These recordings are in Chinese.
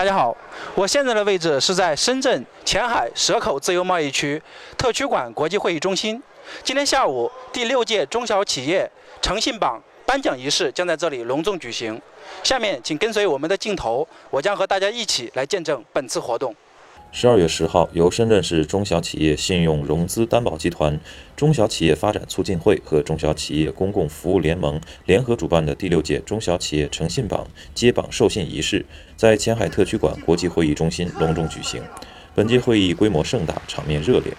大家好，我现在的位置是在深圳前海蛇口自由贸易区特区馆国际会议中心。今天下午，第六届中小企业诚信榜颁奖仪式将在这里隆重举行。下面，请跟随我们的镜头，我将和大家一起来见证本次活动。十二月十号，由深圳市中小企业信用融资担保集团、中小企业发展促进会和中小企业公共服务联盟联合主办的第六届中小企业诚信榜揭榜授信仪式，在前海特区馆国际会议中心隆重举行。本届会议规模盛大，场面热烈。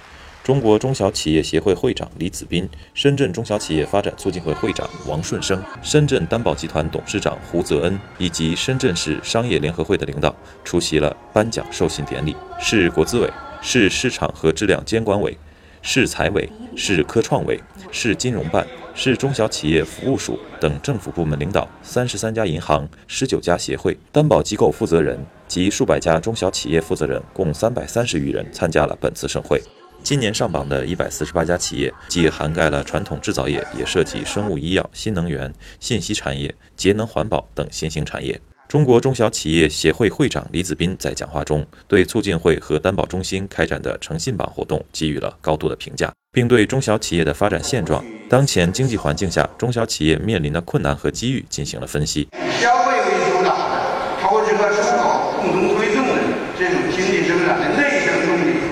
中国中小企业协会会长李子斌、深圳中小企业发展促进会会长王顺生、深圳担保集团董事长胡泽恩以及深圳市商业联合会的领导出席了颁奖授信典礼。市国资委、市市场和质量监管委、市财委、市科创委、市金融办、市中小企业服务署等政府部门领导、三十三家银行、十九家协会、担保机构负责人及数百家中小企业负责人，共三百三十余人参加了本次盛会。今年上榜的一百四十八家企业，既涵盖了传统制造业，也涉及生物医药、新能源、信息产业、节能环保等新兴产业。中国中小企业协会会长李子斌在讲话中，对促进会和担保中心开展的诚信榜活动给予了高度的评价，并对中小企业的发展现状、当前经济环境下中小企业面临的困难和机遇进行了分析。消费为主导的，投资和出口共同推动的这种经济增长的内生动力。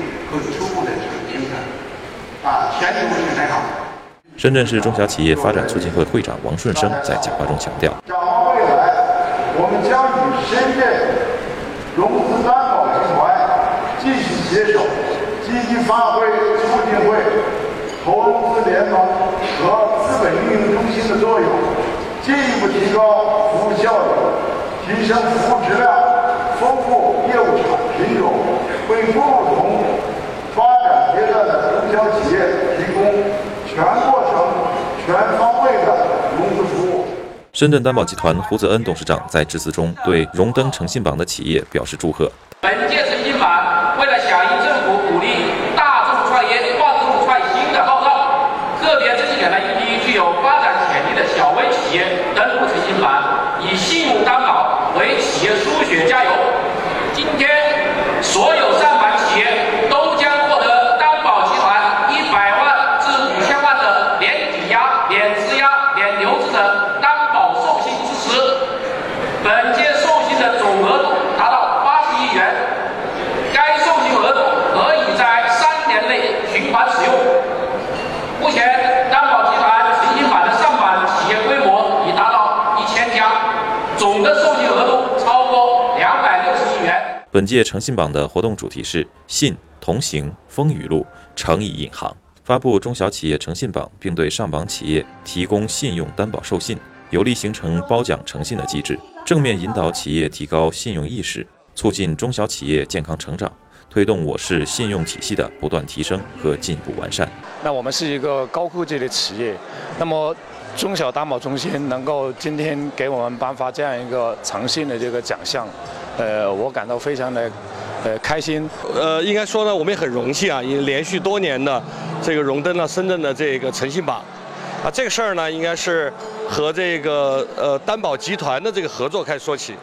啊，前途是很好。深圳市中小企业发展促进会会长王顺生在讲话中强调：展望未来，我们将与深圳融资担保集团继续携手，积极发挥促进会投融资联盟和资本运营中心的作用，进一步提高服务效率，提升服务质量，丰富业务产品种，为不同发展阶段的中小企业全过程、全方位的融资服务。深圳担保集团胡泽恩董事长在致辞中对荣登诚信榜的企业表示祝贺。本届诚信榜为了响应政府鼓励大众创业、万众创新的号召，特别甄选了一批具有发展潜力的小微企业登陆诚信榜，以信用担保为企业输血加油。总的授信额度超过两百六十亿元本届诚信榜的活动主题是“信同行风雨路，诚以引航”。发布中小企业诚信榜，并对上榜企业提供信用担保授信，有力形成褒奖诚信的机制，正面引导企业提高信用意识，促进中小企业健康成长，推动我市信用体系的不断提升和进一步完善。那我们是一个高科技的企业，那么中小担保中心能够今天给我们颁发这样一个诚信的这个奖项。呃，我感到非常的呃开心。呃，应该说呢，我们也很荣幸啊，也连续多年的这个荣登了深圳的这个诚信榜。啊，这个事儿呢，应该是和这个呃担保集团的这个合作开始说起。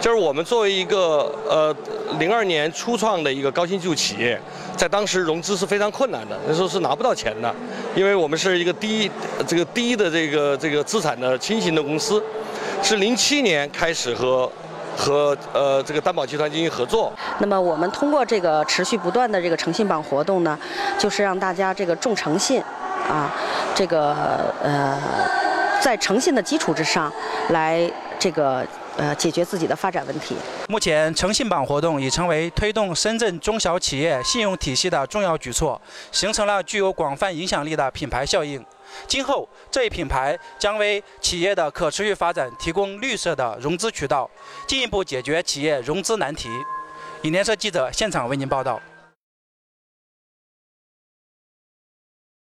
就是我们作为一个呃零二年初创的一个高新技术企业，在当时融资是非常困难的，那时候是拿不到钱的，因为我们是一个低这个低的这个这个资产的轻型的公司，是零七年开始和。和呃这个担保集团进行合作。那么我们通过这个持续不断的这个诚信榜活动呢，就是让大家这个重诚信，啊，这个呃，在诚信的基础之上，来这个呃解决自己的发展问题。目前诚信榜活动已成为推动深圳中小企业信用体系的重要举措，形成了具有广泛影响力的品牌效应。今后，这一品牌将为企业的可持续发展提供绿色的融资渠道，进一步解决企业融资难题。以联社记者现场为您报道。